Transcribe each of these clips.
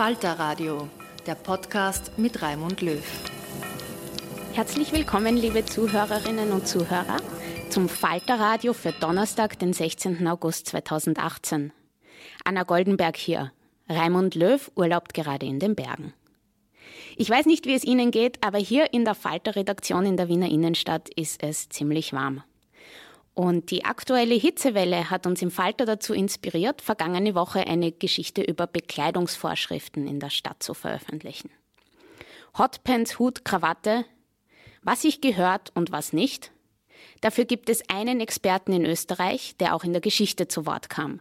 Falter Radio, der Podcast mit Raimund Löw. Herzlich willkommen, liebe Zuhörerinnen und Zuhörer, zum Falter Radio für Donnerstag, den 16. August 2018. Anna Goldenberg hier. Raimund Löw urlaubt gerade in den Bergen. Ich weiß nicht, wie es Ihnen geht, aber hier in der Falter-Redaktion in der Wiener Innenstadt ist es ziemlich warm. Und die aktuelle Hitzewelle hat uns im Falter dazu inspiriert, vergangene Woche eine Geschichte über Bekleidungsvorschriften in der Stadt zu veröffentlichen. Hotpants, Hut, Krawatte, was sich gehört und was nicht. Dafür gibt es einen Experten in Österreich, der auch in der Geschichte zu Wort kam.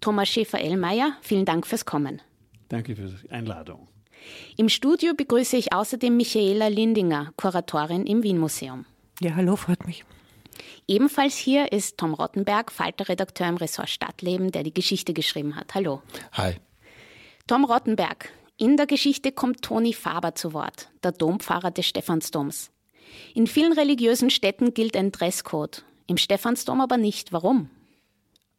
Thomas Schäfer-Ellmeier, vielen Dank fürs Kommen. Danke für die Einladung. Im Studio begrüße ich außerdem Michaela Lindinger, Kuratorin im Wien Museum. Ja, hallo, freut mich. Ebenfalls hier ist Tom Rottenberg, Falter-Redakteur im Ressort Stadtleben, der die Geschichte geschrieben hat. Hallo. Hi. Tom Rottenberg, in der Geschichte kommt Toni Faber zu Wort, der Dompfarrer des Stephansdoms. In vielen religiösen Städten gilt ein Dresscode, im Stephansdom aber nicht. Warum?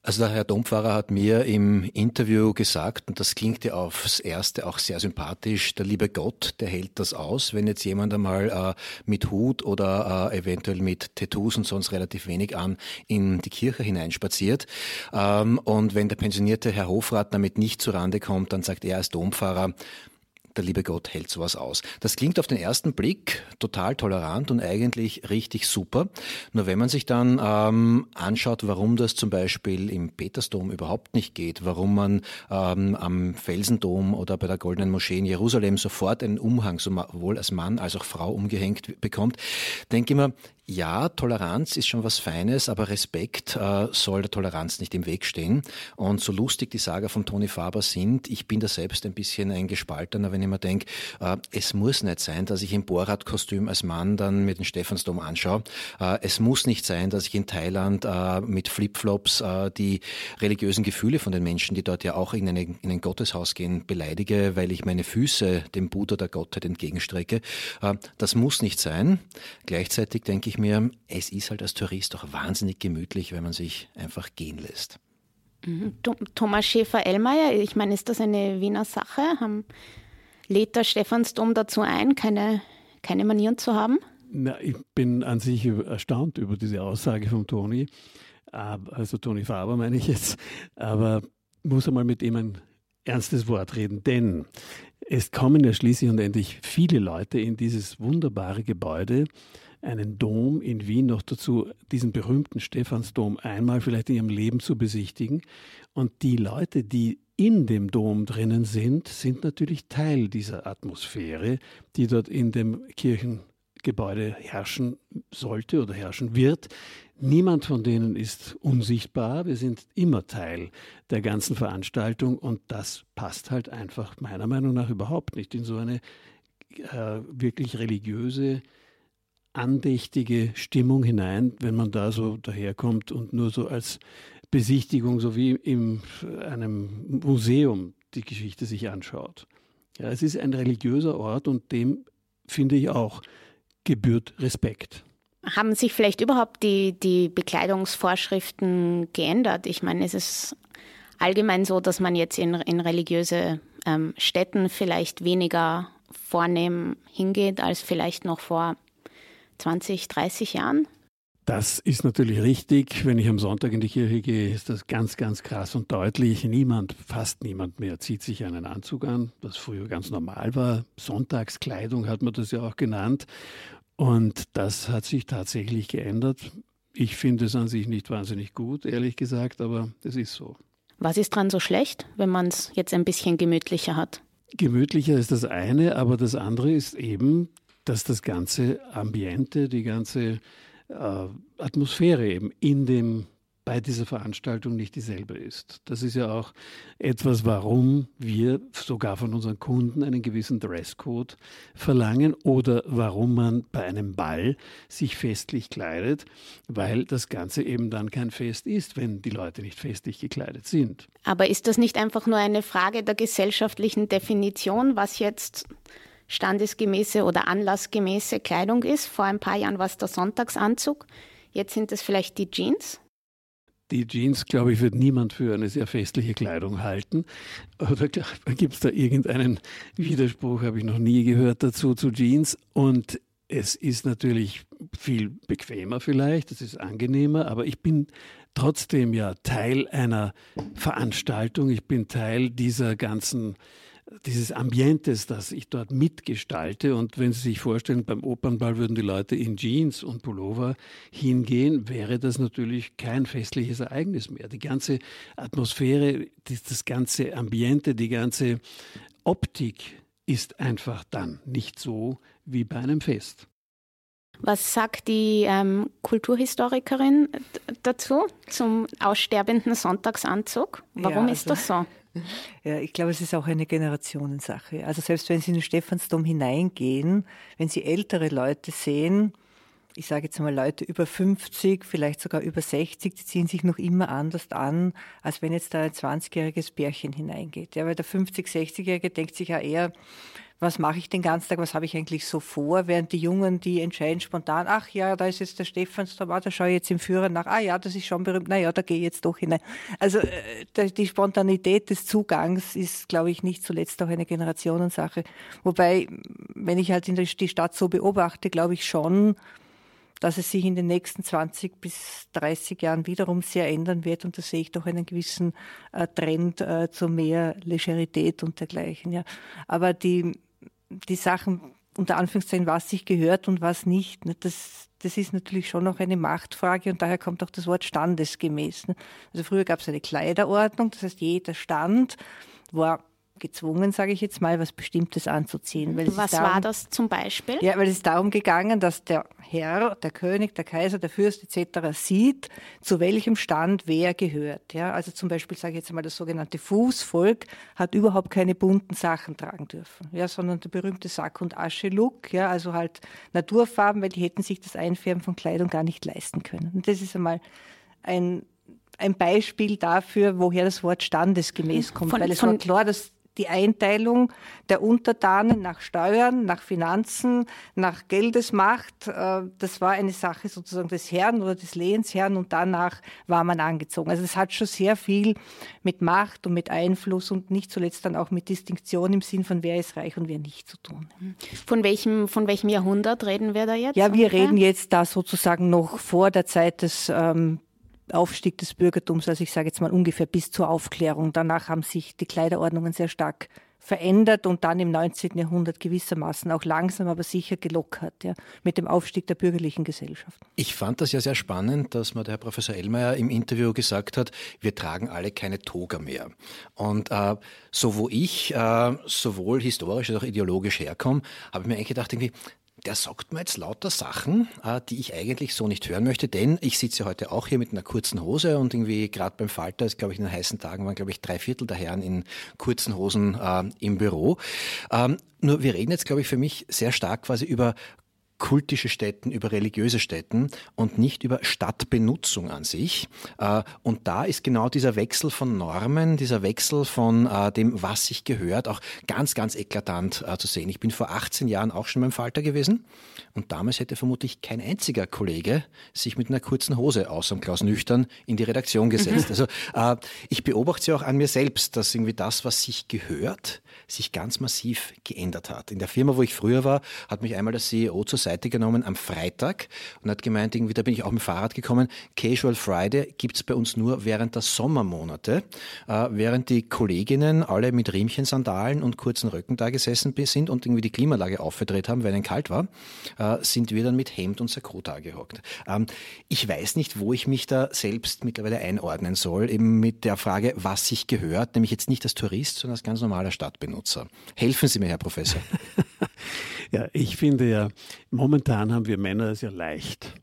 Also der Herr Dompfarrer hat mir im Interview gesagt, und das klingt ja aufs Erste auch sehr sympathisch, der liebe Gott, der hält das aus, wenn jetzt jemand einmal äh, mit Hut oder äh, eventuell mit Tattoos und sonst relativ wenig an in die Kirche hineinspaziert. Ähm, und wenn der pensionierte Herr Hofrat damit nicht zurande kommt, dann sagt er als Dompfarrer, der liebe Gott hält sowas aus. Das klingt auf den ersten Blick total tolerant und eigentlich richtig super. Nur wenn man sich dann ähm, anschaut, warum das zum Beispiel im Petersdom überhaupt nicht geht, warum man ähm, am Felsendom oder bei der Goldenen Moschee in Jerusalem sofort einen Umhang sowohl als Mann als auch Frau umgehängt bekommt, denke ich mir, ja, Toleranz ist schon was Feines, aber Respekt äh, soll der Toleranz nicht im Weg stehen. Und so lustig die Saga von Toni Faber sind, ich bin da selbst ein bisschen ein Gespaltener, wenn ich mir denke, äh, es muss nicht sein, dass ich im Borat-Kostüm als Mann dann mit dem Stephansdom anschaue. Äh, es muss nicht sein, dass ich in Thailand äh, mit Flipflops äh, die religiösen Gefühle von den Menschen, die dort ja auch in, eine, in ein Gotteshaus gehen, beleidige, weil ich meine Füße dem Buddha der Gottheit entgegenstrecke. Äh, das muss nicht sein. Gleichzeitig denke ich mir, es ist halt als Tourist doch wahnsinnig gemütlich, wenn man sich einfach gehen lässt. Mhm. Thomas Schäfer-Ellmeier, ich meine, ist das eine Wiener Sache? Haben, lädt der Stephansdom dazu ein, keine, keine Manieren zu haben? Na, ich bin an sich erstaunt über diese Aussage von Toni, also Toni Faber meine ich jetzt, aber muss einmal mit ihm ein ernstes Wort reden, denn es kommen ja schließlich und endlich viele Leute in dieses wunderbare Gebäude, einen Dom in Wien, noch dazu diesen berühmten Stephansdom einmal vielleicht in ihrem Leben zu besichtigen. Und die Leute, die in dem Dom drinnen sind, sind natürlich Teil dieser Atmosphäre, die dort in dem Kirchengebäude herrschen sollte oder herrschen wird. Niemand von denen ist unsichtbar. Wir sind immer Teil der ganzen Veranstaltung und das passt halt einfach meiner Meinung nach überhaupt nicht in so eine äh, wirklich religiöse, andächtige Stimmung hinein, wenn man da so daherkommt und nur so als Besichtigung, so wie in einem Museum die Geschichte sich anschaut. Ja, es ist ein religiöser Ort und dem finde ich auch gebührt Respekt. Haben sich vielleicht überhaupt die, die Bekleidungsvorschriften geändert? Ich meine, es ist allgemein so, dass man jetzt in, in religiöse ähm, Städten vielleicht weniger vornehm hingeht als vielleicht noch vor 20, 30 Jahren? Das ist natürlich richtig. Wenn ich am Sonntag in die Kirche gehe, ist das ganz, ganz krass und deutlich. Niemand, fast niemand mehr zieht sich einen Anzug an, was früher ganz normal war. Sonntagskleidung hat man das ja auch genannt. Und das hat sich tatsächlich geändert. Ich finde es an sich nicht wahnsinnig gut, ehrlich gesagt, aber es ist so. Was ist dran so schlecht, wenn man es jetzt ein bisschen gemütlicher hat? Gemütlicher ist das eine, aber das andere ist eben, dass das ganze Ambiente, die ganze äh, Atmosphäre eben in dem bei dieser Veranstaltung nicht dieselbe ist. Das ist ja auch etwas, warum wir sogar von unseren Kunden einen gewissen Dresscode verlangen oder warum man bei einem Ball sich festlich kleidet, weil das Ganze eben dann kein Fest ist, wenn die Leute nicht festlich gekleidet sind. Aber ist das nicht einfach nur eine Frage der gesellschaftlichen Definition, was jetzt standesgemäße oder anlassgemäße Kleidung ist? Vor ein paar Jahren war es der Sonntagsanzug, jetzt sind es vielleicht die Jeans? Die Jeans, glaube ich, wird niemand für eine sehr festliche Kleidung halten. Oder gibt es da irgendeinen Widerspruch, habe ich noch nie gehört dazu zu Jeans. Und es ist natürlich viel bequemer vielleicht, es ist angenehmer, aber ich bin trotzdem ja Teil einer Veranstaltung. Ich bin Teil dieser ganzen dieses Ambientes, das ich dort mitgestalte. Und wenn Sie sich vorstellen, beim Opernball würden die Leute in Jeans und Pullover hingehen, wäre das natürlich kein festliches Ereignis mehr. Die ganze Atmosphäre, das ganze Ambiente, die ganze Optik ist einfach dann nicht so wie bei einem Fest. Was sagt die ähm, Kulturhistorikerin dazu zum aussterbenden Sonntagsanzug? Warum ja, also, ist das so? Ja, ich glaube, es ist auch eine Generationensache. Also selbst wenn Sie in den Stephansdom hineingehen, wenn Sie ältere Leute sehen, ich sage jetzt mal Leute über 50, vielleicht sogar über 60, die ziehen sich noch immer anders an, als wenn jetzt da ein 20-jähriges Pärchen hineingeht. Ja, weil der 50-, 60-Jährige denkt sich ja eher, was mache ich den ganzen Tag, was habe ich eigentlich so vor, während die Jungen, die entscheiden spontan, ach ja, da ist jetzt der Stephansdom, ah, da schaue ich jetzt im Führer nach, ah ja, das ist schon berühmt, naja, da gehe ich jetzt doch hinein. Also äh, die Spontanität des Zugangs ist, glaube ich, nicht zuletzt auch eine Generationensache. Wobei, wenn ich halt in die Stadt so beobachte, glaube ich schon, dass es sich in den nächsten 20 bis 30 Jahren wiederum sehr ändern wird. Und da sehe ich doch einen gewissen äh, Trend äh, zu mehr Legerität und dergleichen. Ja. Aber die, die Sachen, unter Anführungszeichen, was sich gehört und was nicht, ne, das, das ist natürlich schon noch eine Machtfrage und daher kommt auch das Wort standesgemäß. Ne. Also früher gab es eine Kleiderordnung, das heißt jeder Stand war gezwungen, sage ich jetzt mal, was Bestimmtes anzuziehen. was darum, war das zum Beispiel? Ja, weil es darum gegangen, dass der Herr, der König, der Kaiser, der Fürst etc. sieht, zu welchem Stand wer gehört. Ja, also zum Beispiel sage ich jetzt mal, das sogenannte Fußvolk hat überhaupt keine bunten Sachen tragen dürfen, ja, sondern der berühmte Sack- und Asche-Look, ja, also halt Naturfarben, weil die hätten sich das Einfärben von Kleidung gar nicht leisten können. Und das ist einmal ein ein Beispiel dafür, woher das Wort standesgemäß kommt. Von, weil es war klar, dass die Einteilung der Untertanen nach Steuern, nach Finanzen, nach Geldesmacht. Äh, das war eine Sache sozusagen des Herrn oder des Lehensherrn und danach war man angezogen. Also es hat schon sehr viel mit Macht und mit Einfluss und nicht zuletzt dann auch mit Distinktion im Sinn von wer ist reich und wer nicht zu tun. Von welchem, von welchem Jahrhundert reden wir da jetzt? Ja, wir ungefähr? reden jetzt da sozusagen noch vor der Zeit des ähm, Aufstieg des Bürgertums, also ich sage jetzt mal ungefähr bis zur Aufklärung. Danach haben sich die Kleiderordnungen sehr stark verändert und dann im 19. Jahrhundert gewissermaßen auch langsam, aber sicher gelockert, ja, mit dem Aufstieg der bürgerlichen Gesellschaft. Ich fand das ja sehr spannend, dass mir der Herr Professor Ellmeier im Interview gesagt hat, wir tragen alle keine Toga mehr. Und äh, so wo ich äh, sowohl historisch als auch ideologisch herkomme, habe ich mir eigentlich gedacht, irgendwie, der sagt mir jetzt lauter Sachen, äh, die ich eigentlich so nicht hören möchte, denn ich sitze heute auch hier mit einer kurzen Hose und irgendwie gerade beim Falter, ist glaube ich in den heißen Tagen waren glaube ich drei Viertel der Herren in kurzen Hosen äh, im Büro. Ähm, nur wir reden jetzt glaube ich für mich sehr stark quasi über kultische Städten, über religiöse Städten und nicht über Stadtbenutzung an sich. Äh, und da ist genau dieser Wechsel von Normen, dieser Wechsel von äh, dem, was sich gehört, auch ganz, ganz eklatant äh, zu sehen. Ich bin vor 18 Jahren auch schon beim Falter gewesen und damals hätte vermutlich kein einziger Kollege sich mit einer kurzen Hose außer Klaus Nüchtern in die Redaktion gesetzt. Also ich beobachte sie auch an mir selbst, dass irgendwie das, was sich gehört, sich ganz massiv geändert hat. In der Firma, wo ich früher war, hat mich einmal der CEO zur Seite genommen am Freitag und hat gemeint, irgendwie, da bin ich auch mit dem Fahrrad gekommen, Casual Friday gibt's bei uns nur während der Sommermonate, äh, während die Kolleginnen alle mit Riemchensandalen und kurzen Röcken da gesessen sind und irgendwie die Klimaanlage aufgedreht haben, weil ihnen kalt war, äh, sind wir dann mit Hemd und Sakko da gehockt. Ähm, ich weiß nicht, wo ich mich da selbst mittlerweile einordnen soll, eben mit der Frage, was sich gehört, nämlich jetzt nicht als Tourist, sondern als ganz normaler Stadtbenutzer. Helfen Sie mir, Herr Professor. Ja, ich finde ja, momentan haben wir Männer es ja leicht.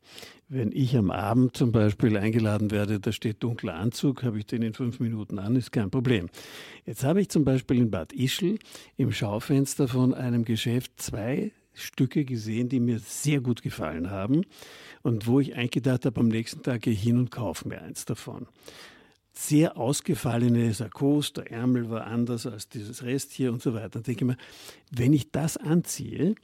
Wenn ich am Abend zum Beispiel eingeladen werde, da steht dunkler Anzug, habe ich den in fünf Minuten an, ist kein Problem. Jetzt habe ich zum Beispiel in Bad Ischl im Schaufenster von einem Geschäft zwei Stücke gesehen, die mir sehr gut gefallen haben und wo ich eingedacht habe, am nächsten Tag gehe ich hin und kaufe mir eins davon sehr ausgefallene Sakkos, der Ärmel war anders als dieses Rest hier und so weiter. Dann denke ich mir, wenn ich das anziehe,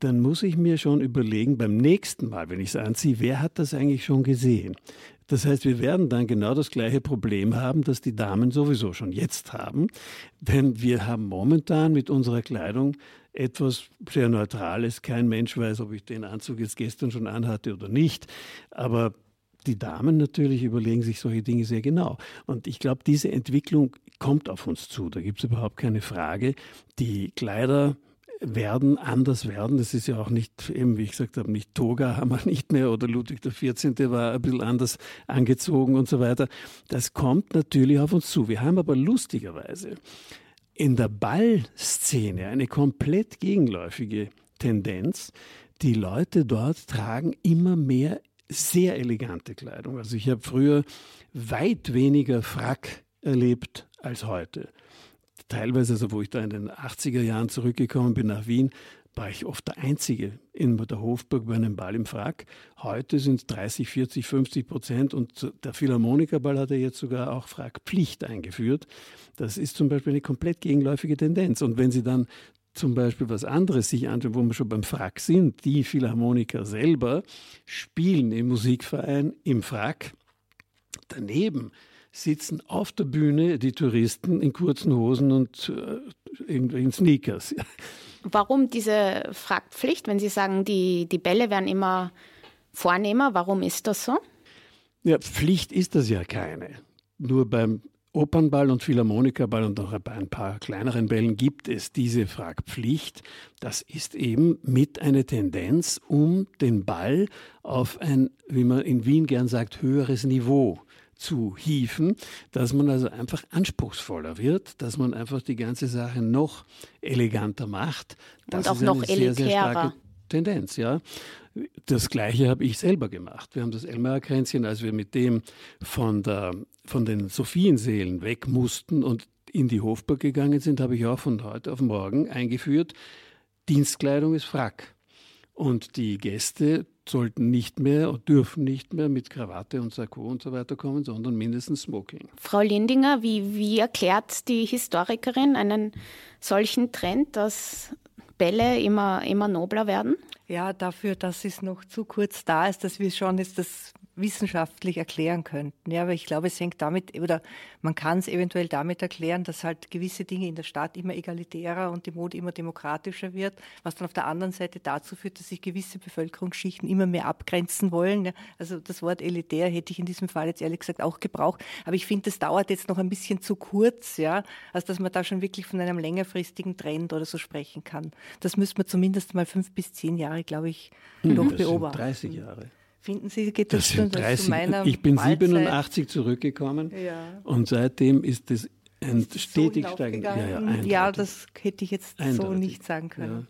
dann muss ich mir schon überlegen, beim nächsten Mal, wenn ich es anziehe, wer hat das eigentlich schon gesehen? Das heißt, wir werden dann genau das gleiche Problem haben, das die Damen sowieso schon jetzt haben. Denn wir haben momentan mit unserer Kleidung etwas sehr Neutrales. Kein Mensch weiß, ob ich den Anzug jetzt gestern schon anhatte oder nicht. Aber die Damen natürlich überlegen sich solche Dinge sehr genau. Und ich glaube, diese Entwicklung kommt auf uns zu. Da gibt es überhaupt keine Frage. Die Kleider werden anders werden. Das ist ja auch nicht, eben wie ich gesagt habe, nicht Toga haben wir nicht mehr oder Ludwig XIV. war ein bisschen anders angezogen und so weiter. Das kommt natürlich auf uns zu. Wir haben aber lustigerweise in der Ballszene eine komplett gegenläufige Tendenz. Die Leute dort tragen immer mehr sehr elegante Kleidung. Also ich habe früher weit weniger Frack erlebt als heute. Teilweise, also wo ich da in den 80er Jahren zurückgekommen bin nach Wien, war ich oft der Einzige in der Hofburg bei einem Ball im Frack. Heute sind es 30, 40, 50 Prozent und der Philharmonikerball hat ja jetzt sogar auch Frackpflicht eingeführt. Das ist zum Beispiel eine komplett gegenläufige Tendenz. Und wenn Sie dann zum Beispiel was anderes sich anschauen, wo wir schon beim Frack sind. Die Philharmoniker selber spielen im Musikverein im Frack. Daneben sitzen auf der Bühne die Touristen in kurzen Hosen und äh, irgendwelchen Sneakers. Warum diese Frackpflicht, wenn Sie sagen, die, die Bälle werden immer vornehmer, warum ist das so? Ja, Pflicht ist das ja keine. Nur beim Opernball und Philharmonikerball und noch bei ein paar kleineren Bällen gibt es diese Fragpflicht. Das ist eben mit einer Tendenz, um den Ball auf ein, wie man in Wien gern sagt, höheres Niveau zu hieven, dass man also einfach anspruchsvoller wird, dass man einfach die ganze Sache noch eleganter macht. Das und auch noch elitärer. Sehr, sehr starke Tendenz, ja. Das Gleiche habe ich selber gemacht. Wir haben das Elmarer-Kränzchen, als wir mit dem von, der, von den Sophienseelen weg mussten und in die Hofburg gegangen sind, habe ich auch von heute auf morgen eingeführt, Dienstkleidung ist Frack. Und die Gäste sollten nicht mehr und dürfen nicht mehr mit Krawatte und Sakko und so weiter kommen, sondern mindestens Smoking. Frau Lindinger, wie, wie erklärt die Historikerin einen solchen Trend, dass Bälle immer, immer nobler werden? Ja, dafür, dass es noch zu kurz da ist, dass wir schon jetzt das wissenschaftlich erklären könnten. Ja, aber ich glaube, es hängt damit, oder man kann es eventuell damit erklären, dass halt gewisse Dinge in der Stadt immer egalitärer und die Mode immer demokratischer wird, was dann auf der anderen Seite dazu führt, dass sich gewisse Bevölkerungsschichten immer mehr abgrenzen wollen. Ja, also das Wort elitär hätte ich in diesem Fall jetzt ehrlich gesagt auch gebraucht. Aber ich finde, das dauert jetzt noch ein bisschen zu kurz, ja, als dass man da schon wirklich von einem längerfristigen Trend oder so sprechen kann. Das müsste man zumindest mal fünf bis zehn Jahre, glaube ich, hm, noch beobachten. 30 Jahre. Finden Sie, geht das, das sind 30, Ich bin Mahlzeit. 87 zurückgekommen ja. und seitdem ist das ein stetig so steigend. Ja, ja, ja, das hätte ich jetzt so nicht sagen können.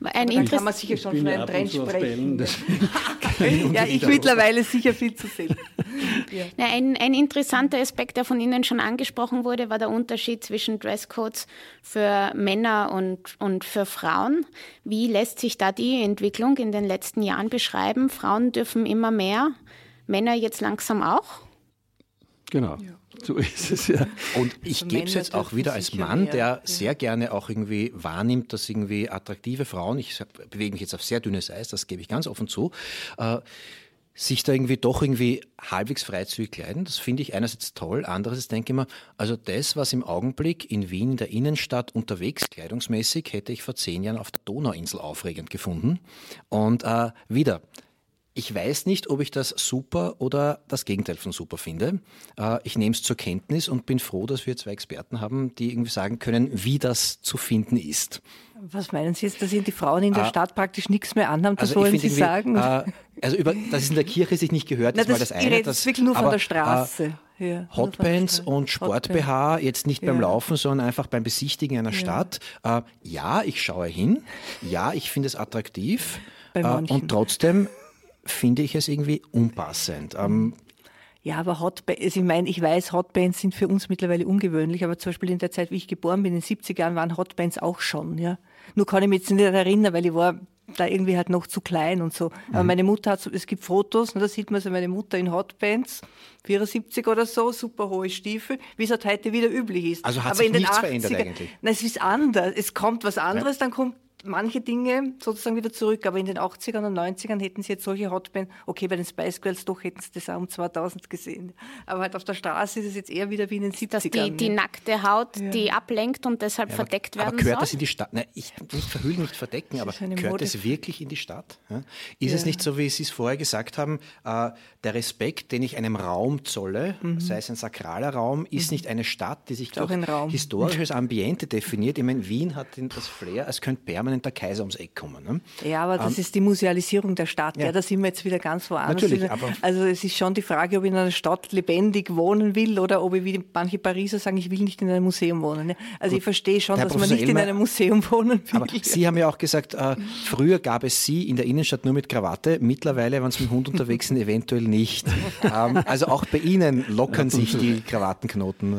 Ein dann kann man sicher schon von einem Trend sprechen. ja, ich mittlerweile sicher viel zu selten. ja. ein, ein interessanter Aspekt, der von Ihnen schon angesprochen wurde, war der Unterschied zwischen Dresscodes für Männer und, und für Frauen. Wie lässt sich da die Entwicklung in den letzten Jahren beschreiben? Frauen dürfen immer mehr, Männer jetzt langsam auch? Genau. Ja. So ist es ja. Und ich gebe es jetzt auch wieder als Mann, der ja. sehr gerne auch irgendwie wahrnimmt, dass irgendwie attraktive Frauen, ich bewege mich jetzt auf sehr dünnes Eis, das gebe ich ganz offen zu, äh, sich da irgendwie doch irgendwie halbwegs freizügig kleiden. Das finde ich einerseits toll, andererseits denke ich mir, also das, was im Augenblick in Wien in der Innenstadt unterwegs kleidungsmäßig, hätte ich vor zehn Jahren auf der Donauinsel aufregend gefunden. Und äh, wieder, ich weiß nicht, ob ich das super oder das Gegenteil von super finde. Äh, ich nehme es zur Kenntnis und bin froh, dass wir zwei Experten haben, die irgendwie sagen können, wie das zu finden ist. Was meinen Sie jetzt, dass die Frauen in der äh, Stadt praktisch nichts mehr anhaben? Das also wollen Sie sagen? Äh, also über, dass es in der Kirche sich nicht gehört, ist Na, das, mal das eine. Das ist wirklich nur von der Straße. Äh, ja, Hotbands und Sport-BH, jetzt nicht ja. beim Laufen, sondern einfach beim Besichtigen einer ja. Stadt. Äh, ja, ich schaue hin. Ja, ich finde es attraktiv. Äh, und trotzdem finde ich es irgendwie unpassend. Ähm, ja, aber Hotbands, also ich meine, ich weiß, Hotbands sind für uns mittlerweile ungewöhnlich, aber zum Beispiel in der Zeit, wie ich geboren bin, in den 70er Jahren, waren Hotbands auch schon, ja. Nur kann ich mich jetzt nicht erinnern, weil ich war da irgendwie halt noch zu klein und so. Aber mhm. meine Mutter hat so, es gibt Fotos, da sieht man so meine Mutter in Hotbands, 74 oder so, super hohe Stiefel, wie es halt heute wieder üblich ist. Also hat Aber sich nichts 80er, verändert eigentlich? Nein, es ist anders. Es kommt was anderes, ja. dann kommt manche Dinge sozusagen wieder zurück, aber in den 80ern und 90ern hätten sie jetzt solche Hotbands, okay, bei den Spice Girls doch hätten sie das auch um 2000 gesehen. Aber halt auf der Straße ist es jetzt eher wieder wie in den 70ern. Dass die, die nackte Haut, ja. die ablenkt und deshalb ja, verdeckt werden aber gehört soll? das in die Stadt? Nein, ich nicht verhüllen, nicht verdecken, aber gehört es wirklich in die Stadt? Ja? Ist es nicht so, wie Sie es vorher gesagt haben, äh, der Respekt, den ich einem Raum zolle, mhm. sei es ein sakraler Raum, ist mhm. nicht eine Stadt, die sich durch historisches Ambiente definiert. Ich meine, Wien hat das Flair, es könnte permanent permanent der Kaiser ums Eck kommen. Ne? Ja, aber das ähm, ist die Musealisierung der Stadt. Ja. ja. da sind wir jetzt wieder ganz woanders. Natürlich, aber also es ist schon die Frage, ob ich in einer Stadt lebendig wohnen will oder ob ich wie manche Pariser sagen, ich will nicht in einem Museum wohnen. Ne? Also Gut, ich verstehe schon, dass Professor man nicht Elmer, in einem Museum wohnen will. Aber Sie haben ja auch gesagt, äh, früher gab es Sie in der Innenstadt nur mit Krawatte, mittlerweile, wenn Sie mit dem Hund unterwegs sind, eventuell nicht. ähm, also auch bei Ihnen lockern sich die Krawattenknoten.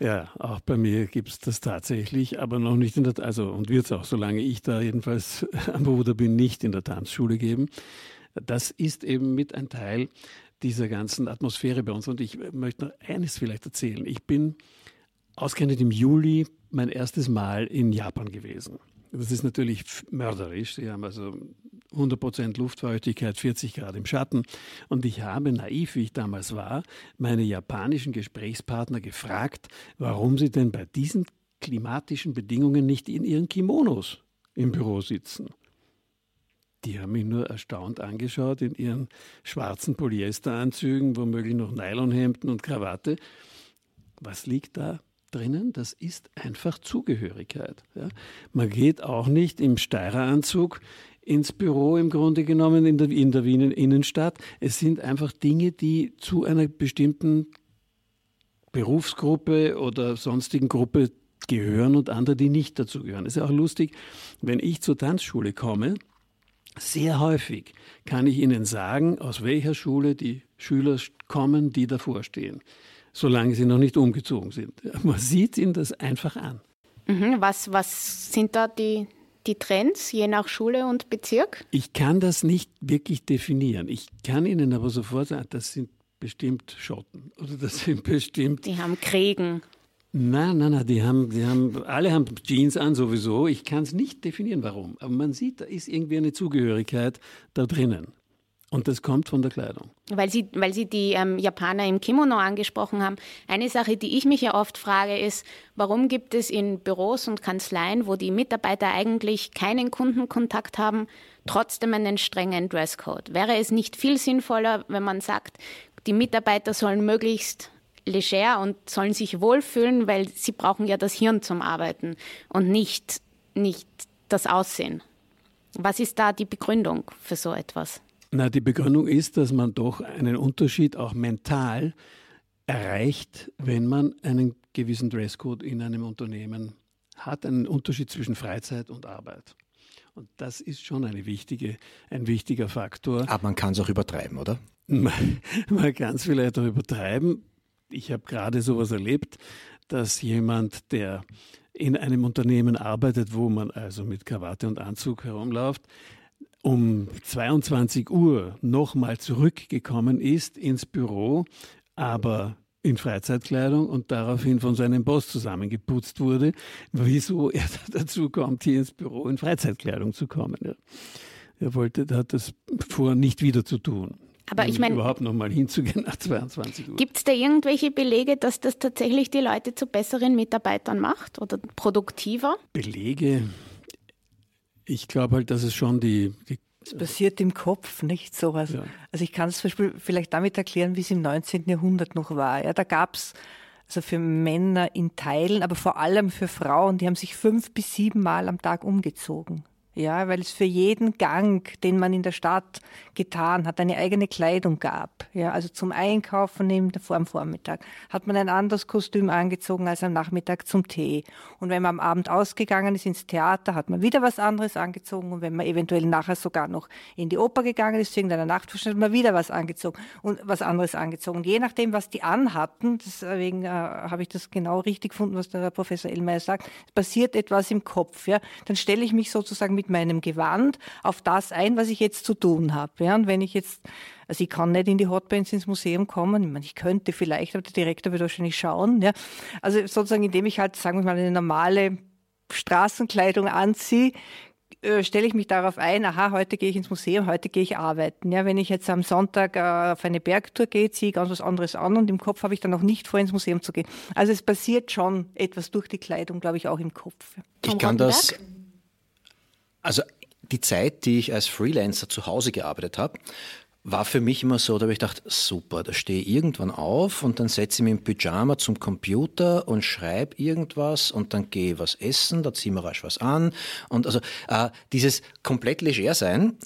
Ja, auch bei mir gibt es das tatsächlich, aber noch nicht in der, also und wird es auch, solange ich da jedenfalls am Bruder bin, nicht in der Tanzschule geben. Das ist eben mit ein Teil dieser ganzen Atmosphäre bei uns. Und ich möchte noch eines vielleicht erzählen. Ich bin ausgerechnet im Juli mein erstes Mal in Japan gewesen. Das ist natürlich mörderisch. Sie haben also 100% Luftfeuchtigkeit, 40 Grad im Schatten. Und ich habe, naiv wie ich damals war, meine japanischen Gesprächspartner gefragt, warum sie denn bei diesen klimatischen Bedingungen nicht in ihren Kimonos im Büro sitzen. Die haben mich nur erstaunt angeschaut in ihren schwarzen Polyesteranzügen, womöglich noch Nylonhemden und Krawatte. Was liegt da drinnen? Das ist einfach Zugehörigkeit. Ja? Man geht auch nicht im Steireranzug ins Büro im Grunde genommen in der, in der Wiener Innenstadt. Es sind einfach Dinge, die zu einer bestimmten Berufsgruppe oder sonstigen Gruppe gehören und andere, die nicht dazu gehören. Es ist auch lustig, wenn ich zur Tanzschule komme, sehr häufig kann ich Ihnen sagen, aus welcher Schule die Schüler kommen, die davor stehen, solange sie noch nicht umgezogen sind. Man sieht ihnen das einfach an. Mhm, was, was sind da die, die Trends, je nach Schule und Bezirk? Ich kann das nicht wirklich definieren. Ich kann Ihnen aber sofort sagen, das sind bestimmt Schotten oder das sind bestimmt. Die haben Kriegen. Nein, nein, nein, die haben, die haben, alle haben Jeans an sowieso. Ich kann es nicht definieren, warum. Aber man sieht, da ist irgendwie eine Zugehörigkeit da drinnen. Und das kommt von der Kleidung. Weil Sie, weil Sie die ähm, Japaner im Kimono angesprochen haben. Eine Sache, die ich mich ja oft frage, ist, warum gibt es in Büros und Kanzleien, wo die Mitarbeiter eigentlich keinen Kundenkontakt haben, trotzdem einen strengen Dresscode? Wäre es nicht viel sinnvoller, wenn man sagt, die Mitarbeiter sollen möglichst leger und sollen sich wohlfühlen, weil sie brauchen ja das Hirn zum Arbeiten und nicht, nicht das Aussehen. Was ist da die Begründung für so etwas? Na, die Begründung ist, dass man doch einen Unterschied auch mental erreicht, wenn man einen gewissen Dresscode in einem Unternehmen hat, einen Unterschied zwischen Freizeit und Arbeit. Und das ist schon eine wichtige, ein wichtiger Faktor. Aber man kann es auch übertreiben, oder? Man, man kann es vielleicht auch übertreiben. Ich habe gerade sowas erlebt, dass jemand, der in einem Unternehmen arbeitet, wo man also mit Krawatte und Anzug herumläuft, um 22 Uhr nochmal zurückgekommen ist ins Büro, aber in Freizeitkleidung und daraufhin von seinem Boss zusammengeputzt wurde, wieso er dazu kommt, hier ins Büro in Freizeitkleidung zu kommen. Er wollte, hat das vor, nicht wieder zu tun. Aber ich meine, überhaupt noch mal hinzugehen nach 22 Uhr. Gibt es da irgendwelche Belege, dass das tatsächlich die Leute zu besseren Mitarbeitern macht oder produktiver? Belege ich glaube halt, dass es schon die, die es passiert im Kopf, nicht sowas. Ja. Also ich kann es zum Beispiel vielleicht damit erklären, wie es im 19. Jahrhundert noch war. Ja, da gab es also für Männer in Teilen, aber vor allem für Frauen, die haben sich fünf bis sieben Mal am Tag umgezogen. Ja, weil es für jeden Gang, den man in der Stadt getan hat, eine eigene Kleidung gab. Ja, also zum Einkaufen im, vor dem Vormittag hat man ein anderes Kostüm angezogen als am Nachmittag zum Tee. Und wenn man am Abend ausgegangen ist ins Theater, hat man wieder was anderes angezogen. Und wenn man eventuell nachher sogar noch in die Oper gegangen ist, zu irgendeiner Nachtvorstellung, hat man wieder was angezogen und was anderes angezogen. Und je nachdem, was die anhatten, deswegen äh, habe ich das genau richtig gefunden, was der Professor Elmeier sagt, passiert etwas im Kopf. Ja, dann stelle ich mich sozusagen mit mit meinem Gewand auf das ein, was ich jetzt zu tun habe. Ja, und wenn ich jetzt, also ich kann nicht in die Hotbands ins Museum kommen, ich, meine, ich könnte vielleicht, aber der Direktor wird wahrscheinlich schauen. Ja, also sozusagen, indem ich halt, sagen wir mal, eine normale Straßenkleidung anziehe, äh, stelle ich mich darauf ein, aha, heute gehe ich ins Museum, heute gehe ich arbeiten. Ja, wenn ich jetzt am Sonntag äh, auf eine Bergtour gehe, ziehe ich ganz was anderes an und im Kopf habe ich dann noch nicht vor, ins Museum zu gehen. Also es passiert schon etwas durch die Kleidung, glaube ich, auch im Kopf. Ich kann das also die Zeit, die ich als Freelancer zu Hause gearbeitet habe, war für mich immer so, da habe ich gedacht, super, da stehe ich irgendwann auf und dann setze ich mich im Pyjama zum Computer und schreibe irgendwas und dann gehe ich was essen, da ziehe ich mir rasch was an. Und also äh, dieses komplett leger sein,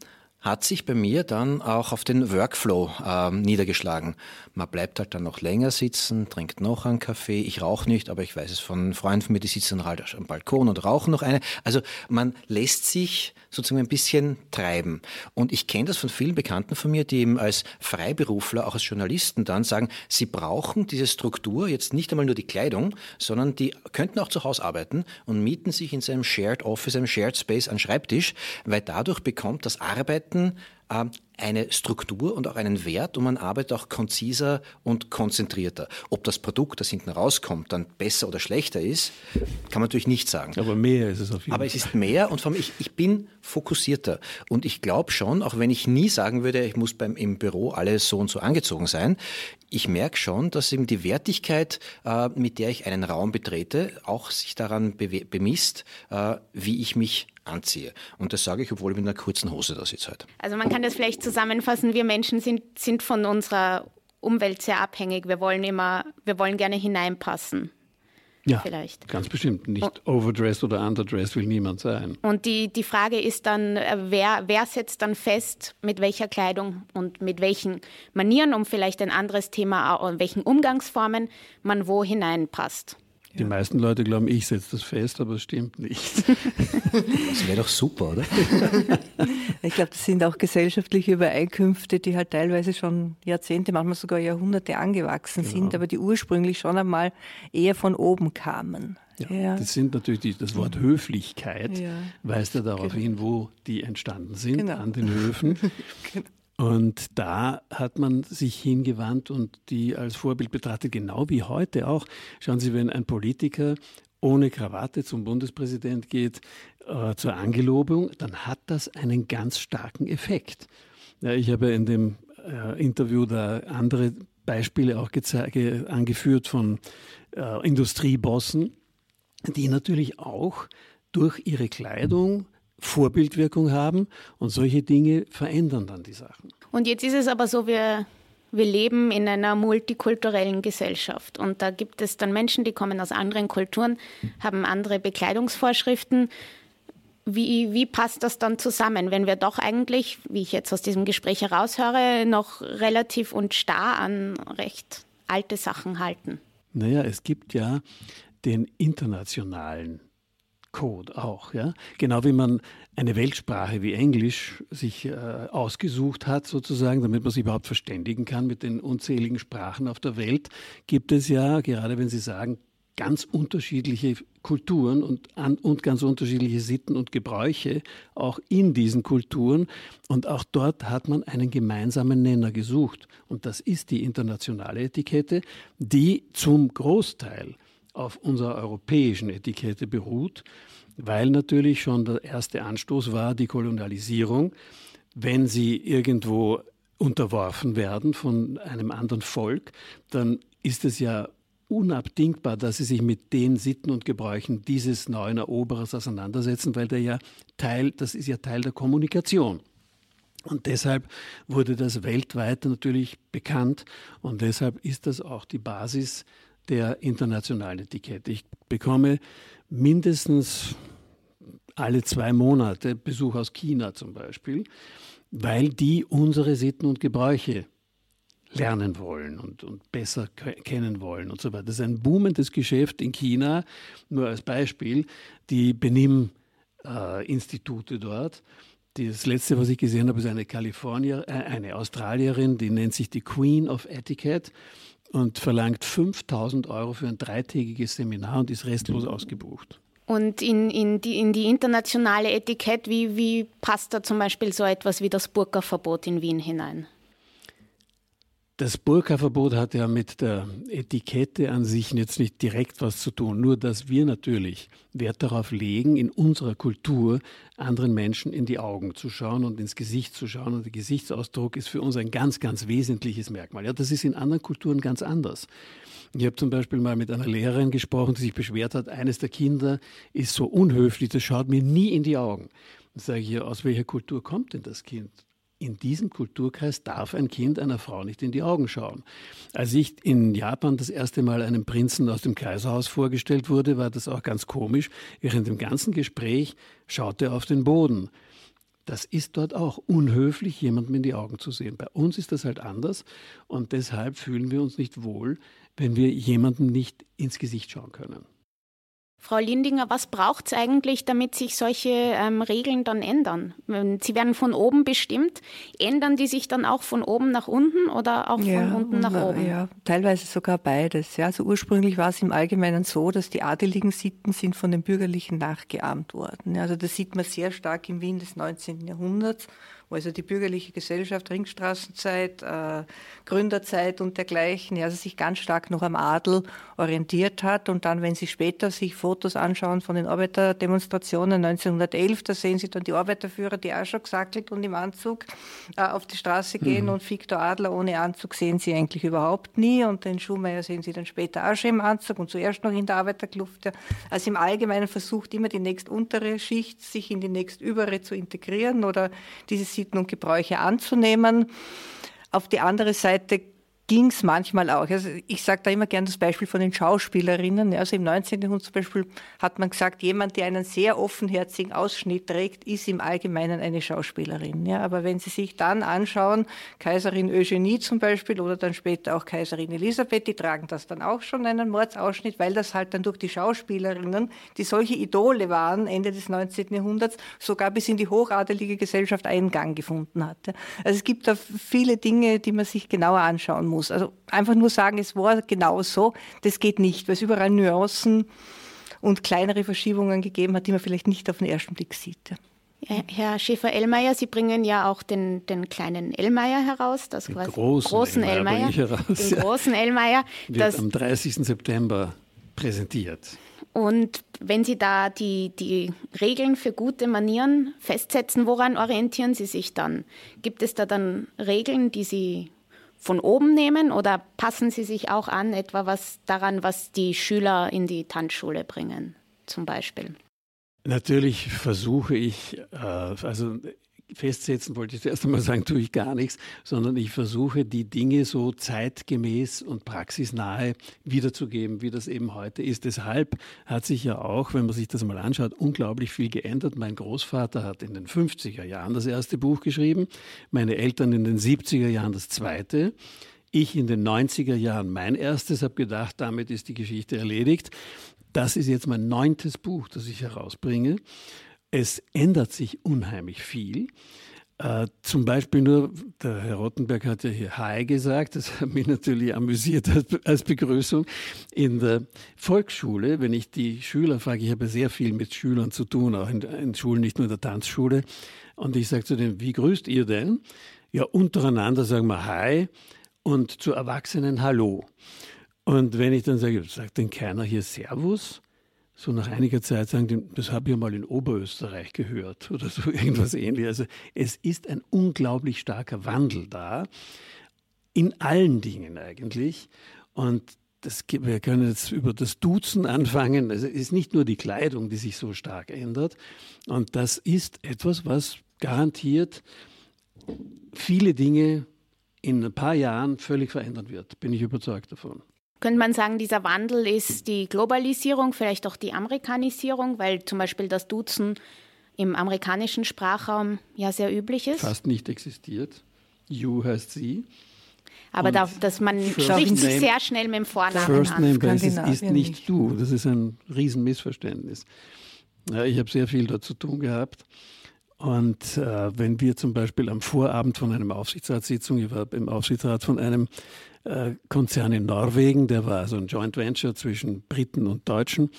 hat sich bei mir dann auch auf den Workflow äh, niedergeschlagen. Man bleibt halt dann noch länger sitzen, trinkt noch einen Kaffee. Ich rauche nicht, aber ich weiß es von Freunden von mir, die sitzen halt am Balkon und rauchen noch eine. Also man lässt sich sozusagen ein bisschen treiben. Und ich kenne das von vielen Bekannten von mir, die eben als Freiberufler, auch als Journalisten dann sagen, sie brauchen diese Struktur, jetzt nicht einmal nur die Kleidung, sondern die könnten auch zu Hause arbeiten und mieten sich in seinem Shared Office, einem Shared Space einen Schreibtisch, weil dadurch bekommt das Arbeiten eine Struktur und auch einen Wert und man arbeitet auch konziser und konzentrierter. Ob das Produkt, das hinten rauskommt, dann besser oder schlechter ist, kann man natürlich nicht sagen. Aber mehr ist es auf jeden Fall. Aber es ist mehr und vor allem, ich, ich bin fokussierter. Und ich glaube schon, auch wenn ich nie sagen würde, ich muss beim, im Büro alles so und so angezogen sein, ich merke schon, dass eben die Wertigkeit, äh, mit der ich einen Raum betrete, auch sich daran bemisst, äh, wie ich mich anziehe. Und das sage ich, obwohl ich mit einer kurzen Hose da sitze heute. Also man kann das vielleicht zusammenfassen, wir Menschen sind, sind von unserer Umwelt sehr abhängig. Wir wollen immer, wir wollen gerne hineinpassen. Ja, vielleicht. ganz bestimmt. Nicht overdressed oder underdressed will niemand sein. Und die, die Frage ist dann, äh, wer, wer setzt dann fest, mit welcher Kleidung und mit welchen Manieren, um vielleicht ein anderes Thema, in welchen Umgangsformen man wo hineinpasst. Die ja. meisten Leute glauben, ich setze das fest, aber es stimmt nicht. Das wäre doch super, oder? Ich glaube, das sind auch gesellschaftliche Übereinkünfte, die halt teilweise schon Jahrzehnte, manchmal sogar Jahrhunderte angewachsen genau. sind, aber die ursprünglich schon einmal eher von oben kamen. Ja, ja. Das sind natürlich die, das Wort Höflichkeit, ja. weist ja darauf genau. hin, wo die entstanden sind, genau. an den Höfen. genau. Und da hat man sich hingewandt und die als Vorbild betrachtet, genau wie heute auch. Schauen Sie, wenn ein Politiker ohne Krawatte zum Bundespräsident geht, äh, zur Angelobung, dann hat das einen ganz starken Effekt. Ja, ich habe in dem äh, Interview da andere Beispiele auch angeführt von äh, Industriebossen, die natürlich auch durch ihre Kleidung Vorbildwirkung haben und solche Dinge verändern dann die Sachen. Und jetzt ist es aber so, wir, wir leben in einer multikulturellen Gesellschaft und da gibt es dann Menschen, die kommen aus anderen Kulturen, haben andere Bekleidungsvorschriften. Wie, wie passt das dann zusammen, wenn wir doch eigentlich, wie ich jetzt aus diesem Gespräch heraushöre, noch relativ und starr an recht alte Sachen halten? Naja, es gibt ja den internationalen Code auch. Ja? Genau wie man eine Weltsprache wie Englisch sich äh, ausgesucht hat, sozusagen, damit man sich überhaupt verständigen kann mit den unzähligen Sprachen auf der Welt, gibt es ja, gerade wenn Sie sagen, ganz unterschiedliche Kulturen und, an, und ganz unterschiedliche Sitten und Gebräuche auch in diesen Kulturen. Und auch dort hat man einen gemeinsamen Nenner gesucht. Und das ist die internationale Etikette, die zum Großteil auf unserer europäischen Etikette beruht, weil natürlich schon der erste Anstoß war die Kolonialisierung. Wenn sie irgendwo unterworfen werden von einem anderen Volk, dann ist es ja unabdingbar, dass sie sich mit den Sitten und Gebräuchen dieses neuen Eroberers auseinandersetzen, weil der ja Teil, das ist ja Teil der Kommunikation. Und deshalb wurde das weltweit natürlich bekannt und deshalb ist das auch die Basis der internationalen Etikette. Ich bekomme mindestens alle zwei Monate Besuch aus China zum Beispiel, weil die unsere Sitten und Gebräuche lernen wollen und, und besser kennen wollen und so weiter. Das ist ein boomendes Geschäft in China, nur als Beispiel, die Benim-Institute äh, dort. Das letzte, was ich gesehen habe, ist eine Kalifornier, äh, eine Australierin, die nennt sich die Queen of Etiquette und verlangt 5000 Euro für ein dreitägiges Seminar und ist restlos ausgebucht. Und in, in, die, in die internationale Etikette, wie, wie passt da zum Beispiel so etwas wie das Burka-Verbot in Wien hinein? Das Burka-Verbot hat ja mit der Etikette an sich jetzt nicht direkt was zu tun, nur dass wir natürlich Wert darauf legen, in unserer Kultur anderen Menschen in die Augen zu schauen und ins Gesicht zu schauen. Und der Gesichtsausdruck ist für uns ein ganz, ganz wesentliches Merkmal. Ja, das ist in anderen Kulturen ganz anders. Ich habe zum Beispiel mal mit einer Lehrerin gesprochen, die sich beschwert hat, eines der Kinder ist so unhöflich, das schaut mir nie in die Augen. Dann sage ich, ja, aus welcher Kultur kommt denn das Kind? In diesem Kulturkreis darf ein Kind einer Frau nicht in die Augen schauen. Als ich in Japan das erste Mal einem Prinzen aus dem Kaiserhaus vorgestellt wurde, war das auch ganz komisch. Während dem ganzen Gespräch schaute er auf den Boden. Das ist dort auch unhöflich, jemandem in die Augen zu sehen. Bei uns ist das halt anders und deshalb fühlen wir uns nicht wohl, wenn wir jemandem nicht ins Gesicht schauen können. Frau Lindinger, was braucht es eigentlich, damit sich solche ähm, Regeln dann ändern? Sie werden von oben bestimmt. Ändern die sich dann auch von oben nach unten oder auch ja, von unten nach oben? Ja, teilweise sogar beides. Ja, also ursprünglich war es im Allgemeinen so, dass die adeligen Sitten sind von den Bürgerlichen nachgeahmt worden. Also das sieht man sehr stark im Wien des 19. Jahrhunderts wo also die bürgerliche Gesellschaft, Ringstraßenzeit, äh, Gründerzeit und dergleichen, ja, also sich ganz stark noch am Adel orientiert hat. Und dann, wenn Sie später sich Fotos anschauen von den Arbeiterdemonstrationen 1911, da sehen Sie dann die Arbeiterführer, die auch schon gesackelt und im Anzug äh, auf die Straße gehen. Mhm. Und Viktor Adler ohne Anzug sehen Sie eigentlich überhaupt nie. Und den Schumacher sehen Sie dann später auch schon im Anzug und zuerst noch in der Arbeiterkluft. Ja. Also im Allgemeinen versucht immer die nächst untere Schicht, sich in die nächst übere zu integrieren oder dieses Sitten und Gebräuche anzunehmen. Auf die andere Seite ging es manchmal auch. Also ich sage da immer gerne das Beispiel von den Schauspielerinnen. Also im 19. Jahrhundert zum Beispiel hat man gesagt, jemand, der einen sehr offenherzigen Ausschnitt trägt, ist im Allgemeinen eine Schauspielerin. Ja, aber wenn Sie sich dann anschauen, Kaiserin Eugenie zum Beispiel oder dann später auch Kaiserin Elisabeth, die tragen das dann auch schon einen Mordsausschnitt, weil das halt dann durch die Schauspielerinnen, die solche Idole waren, Ende des 19. Jahrhunderts, sogar bis in die hochadelige Gesellschaft Eingang gefunden hat. Also es gibt da viele Dinge, die man sich genauer anschauen muss muss. Also einfach nur sagen, es war genau so, das geht nicht, weil es überall Nuancen und kleinere Verschiebungen gegeben hat, die man vielleicht nicht auf den ersten Blick sieht. Ja, Herr Schäfer-Ellmeier, Sie bringen ja auch den, den kleinen Ellmeier heraus, das den quasi großen, großen Ellmeier, Ellmeier heraus, den großen Ellmeier. Wird am 30. September präsentiert. Und wenn Sie da die, die Regeln für gute Manieren festsetzen, woran orientieren Sie sich dann? Gibt es da dann Regeln, die Sie von oben nehmen oder passen Sie sich auch an, etwa was daran, was die Schüler in die Tanzschule bringen, zum Beispiel? Natürlich versuche ich, äh, also festsetzen wollte ich zuerst einmal sagen, tue ich gar nichts, sondern ich versuche die Dinge so zeitgemäß und praxisnahe wiederzugeben, wie das eben heute ist. Deshalb hat sich ja auch, wenn man sich das mal anschaut, unglaublich viel geändert. Mein Großvater hat in den 50er Jahren das erste Buch geschrieben, meine Eltern in den 70er Jahren das zweite. Ich in den 90er Jahren mein erstes, habe gedacht, damit ist die Geschichte erledigt. Das ist jetzt mein neuntes Buch, das ich herausbringe. Es ändert sich unheimlich viel. Äh, zum Beispiel nur, der Herr Rottenberg hat ja hier Hi gesagt, das hat mich natürlich amüsiert als, Begrüßung. In der Volksschule, wenn ich die Schüler frage, ich habe sehr viel mit Schülern zu tun, auch in, in Schulen, nicht nur in der Tanzschule, und ich sage zu denen, wie grüßt ihr denn? Ja, untereinander sagen wir Hi und zu Erwachsenen Hallo. Und wenn ich dann sage, sagt denn keiner hier Servus? So nach einiger Zeit sagen, das habe ich mal in Oberösterreich gehört oder so irgendwas ähnliches. Also es ist ein unglaublich starker Wandel da, in allen Dingen eigentlich. Und das, wir können jetzt über das Duzen anfangen. Es ist nicht nur die Kleidung, die sich so stark ändert. Und das ist etwas, was garantiert viele Dinge in ein paar Jahren völlig verändern wird. Bin ich überzeugt davon. Könnte man sagen, dieser Wandel ist die Globalisierung, vielleicht auch die Amerikanisierung, weil zum Beispiel das Duzen im amerikanischen Sprachraum ja sehr üblich ist? Fast nicht existiert. You heißt sie. Aber da, dass man spricht sich sehr schnell mit dem Vornamen First an. Name Basis ist nicht du. Das ist ein Riesenmissverständnis. Ja, ich habe sehr viel da zu tun gehabt. Und äh, wenn wir zum Beispiel am Vorabend von einer Aufsichtsratssitzung, ich war im Aufsichtsrat von einem äh, Konzern in Norwegen, der war so ein Joint Venture zwischen Briten und Deutschen,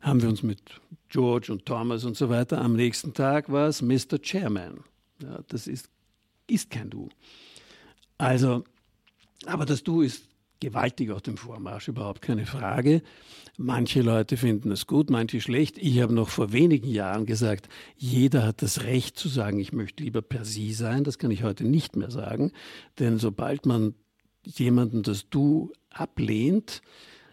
haben wir uns mit George und Thomas und so weiter. Am nächsten Tag war es Mr. Chairman. Ja, das ist, ist kein Du. Also, aber das Du ist gewaltig auf dem Vormarsch, überhaupt keine Frage. Manche Leute finden es gut, manche schlecht. Ich habe noch vor wenigen Jahren gesagt, jeder hat das Recht zu sagen, ich möchte lieber per Sie sein. Das kann ich heute nicht mehr sagen, denn sobald man jemanden das Du ablehnt,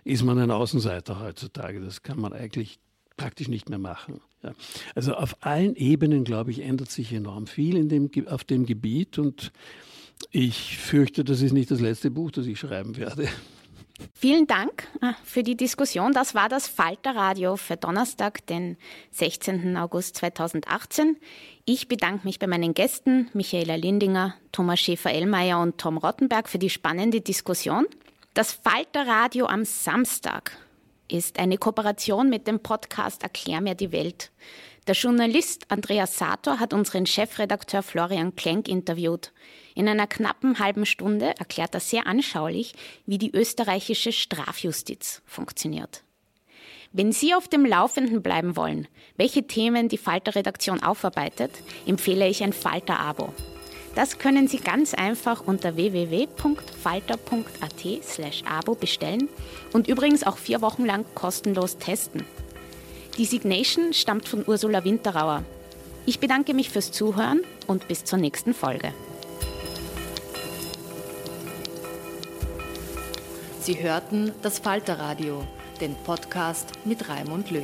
ist man ein Außenseiter heutzutage. Das kann man eigentlich praktisch nicht mehr machen. Ja. Also auf allen Ebenen, glaube ich, ändert sich enorm viel in dem, auf dem Gebiet und ich fürchte, das ist nicht das letzte Buch, das ich schreiben werde. Vielen Dank äh, für die Diskussion. Das war das Falterradio für Donnerstag, den 16. August 2018. Ich bedanke mich bei meinen Gästen Michaela Lindinger, Thomas Schäfer-Ellmeier und Tom Rottenberg für die spannende Diskussion. Das Falterradio am Samstag ist eine Kooperation mit dem Podcast Erklär mir die Welt. Der Journalist Andreas Sator hat unseren Chefredakteur Florian Klenk interviewt. In einer knappen halben Stunde erklärt er sehr anschaulich, wie die österreichische Strafjustiz funktioniert. Wenn Sie auf dem Laufenden bleiben wollen, welche Themen die Falter-Redaktion aufarbeitet, empfehle ich ein Falter-Abo. Das können Sie ganz einfach unter www.falter.at/abo bestellen und übrigens auch vier Wochen lang kostenlos testen. Die Signation stammt von Ursula Winterauer. Ich bedanke mich fürs Zuhören und bis zur nächsten Folge. Sie hörten das Falterradio, den Podcast mit Raimund Löw.